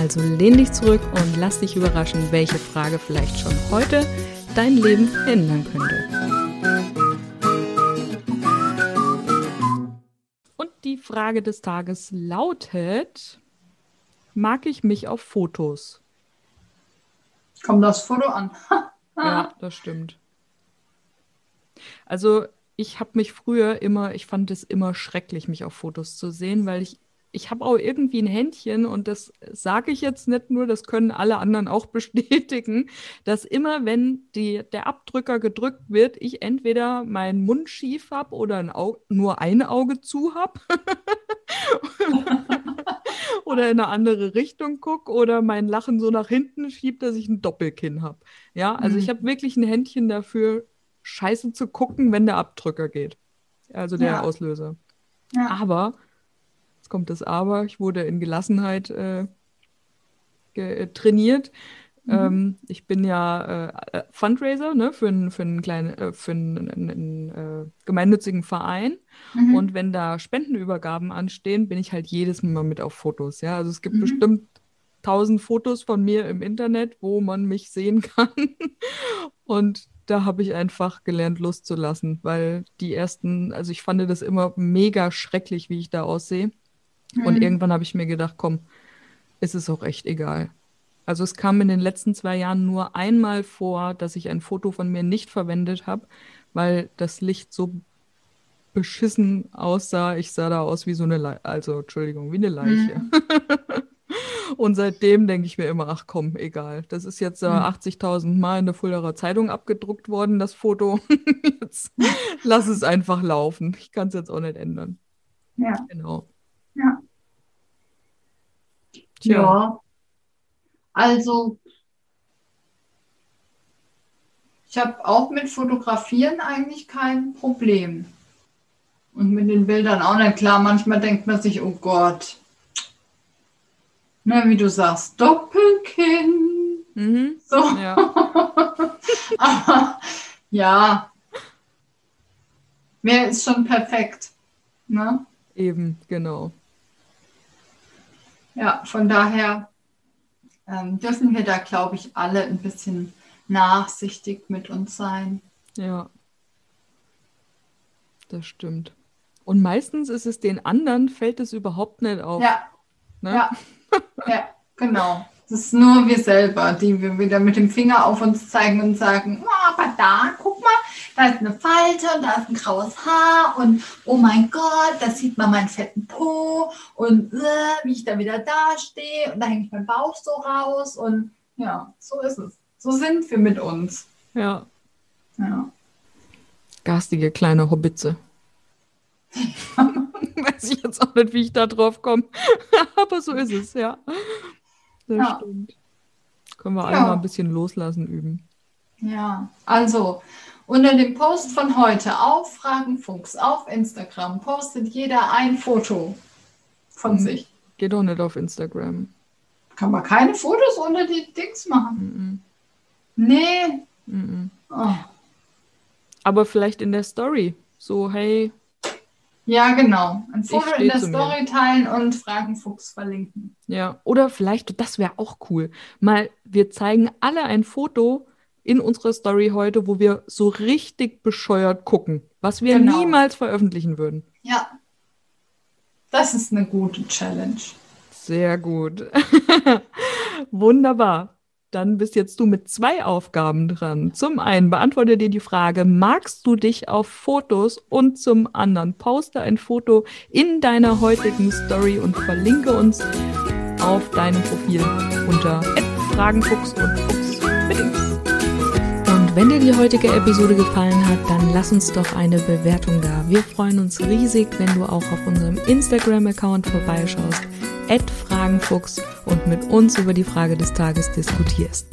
also lehn dich zurück und lass dich überraschen, welche Frage vielleicht schon heute dein Leben ändern könnte. Und die Frage des Tages lautet, mag ich mich auf Fotos? Kommt das Foto an? ja, das stimmt. Also ich habe mich früher immer, ich fand es immer schrecklich, mich auf Fotos zu sehen, weil ich ich habe auch irgendwie ein Händchen und das sage ich jetzt nicht nur, das können alle anderen auch bestätigen, dass immer, wenn die, der Abdrücker gedrückt wird, ich entweder meinen Mund schief habe oder ein Auge, nur ein Auge zu habe oder in eine andere Richtung gucke oder mein Lachen so nach hinten schiebt, dass ich ein Doppelkinn habe. Ja, also mhm. ich habe wirklich ein Händchen dafür, scheiße zu gucken, wenn der Abdrücker geht. Also der ja. Auslöser. Ja. Aber kommt das Aber. Ich wurde in Gelassenheit äh, ge äh, trainiert. Mhm. Ähm, ich bin ja äh, äh Fundraiser ne, für, einen, für einen kleinen, äh, für einen, einen, einen äh, gemeinnützigen Verein. Mhm. Und wenn da Spendenübergaben anstehen, bin ich halt jedes Mal mit auf Fotos. Ja, also es gibt mhm. bestimmt tausend Fotos von mir im Internet, wo man mich sehen kann. Und da habe ich einfach gelernt, loszulassen, weil die ersten, also ich fand das immer mega schrecklich, wie ich da aussehe. Mhm. Und irgendwann habe ich mir gedacht, komm, ist es auch echt egal. Also es kam in den letzten zwei Jahren nur einmal vor, dass ich ein Foto von mir nicht verwendet habe, weil das Licht so beschissen aussah. Ich sah da aus wie so eine Leiche, also Entschuldigung, wie eine Leiche. Mhm. Und seitdem denke ich mir immer, ach komm, egal. Das ist jetzt äh, 80.000 Mal in der Fulderer Zeitung abgedruckt worden, das Foto. jetzt lass es einfach laufen. Ich kann es jetzt auch nicht ändern. Ja. Genau. Ja. Tja. Ja. Also, ich habe auch mit Fotografieren eigentlich kein Problem. Und mit den Bildern auch nicht. Klar, manchmal denkt man sich, oh Gott. Na, wie du sagst, Doppelkinn. Mhm. So. Ja. Aber ja, wer ist schon perfekt? Ne? Eben, genau. Ja, von daher ähm, dürfen wir da, glaube ich, alle ein bisschen nachsichtig mit uns sein. Ja, das stimmt. Und meistens ist es den anderen, fällt es überhaupt nicht auf. Ja, ne? ja. ja genau. Das ist nur wir selber, die wir wieder mit dem Finger auf uns zeigen und sagen, oh, aber da, guck mal, da ist eine Falte und da ist ein graues Haar und oh mein Gott, da sieht man meinen fetten Po und äh, wie ich da wieder dastehe und da hängt mein Bauch so raus und ja, so ist es. So sind wir mit uns. Ja. Ja. Garstige kleine Hobbitze. Weiß ich jetzt auch nicht, wie ich da drauf komme. Aber so ist es, ja. Das ja. stimmt. Können wir ja. alle mal ein bisschen loslassen üben. Ja, also unter dem Post von heute auf Fragenfuchs auf Instagram postet jeder ein Foto von mhm. sich. Geht doch nicht auf Instagram. Kann man keine Fotos unter die Dings machen? Mhm. Nee. Mhm. Oh. Aber vielleicht in der Story. So, hey, ja, genau. Ein Foto in der Story mir. teilen und Fragenfuchs verlinken. Ja, oder vielleicht, das wäre auch cool. Mal, wir zeigen alle ein Foto in unserer Story heute, wo wir so richtig bescheuert gucken, was wir genau. niemals veröffentlichen würden. Ja. Das ist eine gute Challenge. Sehr gut. Wunderbar. Dann bist jetzt du mit zwei Aufgaben dran. Zum einen beantworte dir die Frage, magst du dich auf Fotos? Und zum anderen poste ein Foto in deiner heutigen Story und verlinke uns auf deinem Profil unter Fragenfuchs und Fuchs Und wenn dir die heutige Episode gefallen hat, dann lass uns doch eine Bewertung da. Wir freuen uns riesig, wenn du auch auf unserem Instagram-Account vorbeischaust Fragenfuchs und mit uns über die Frage des Tages diskutierst.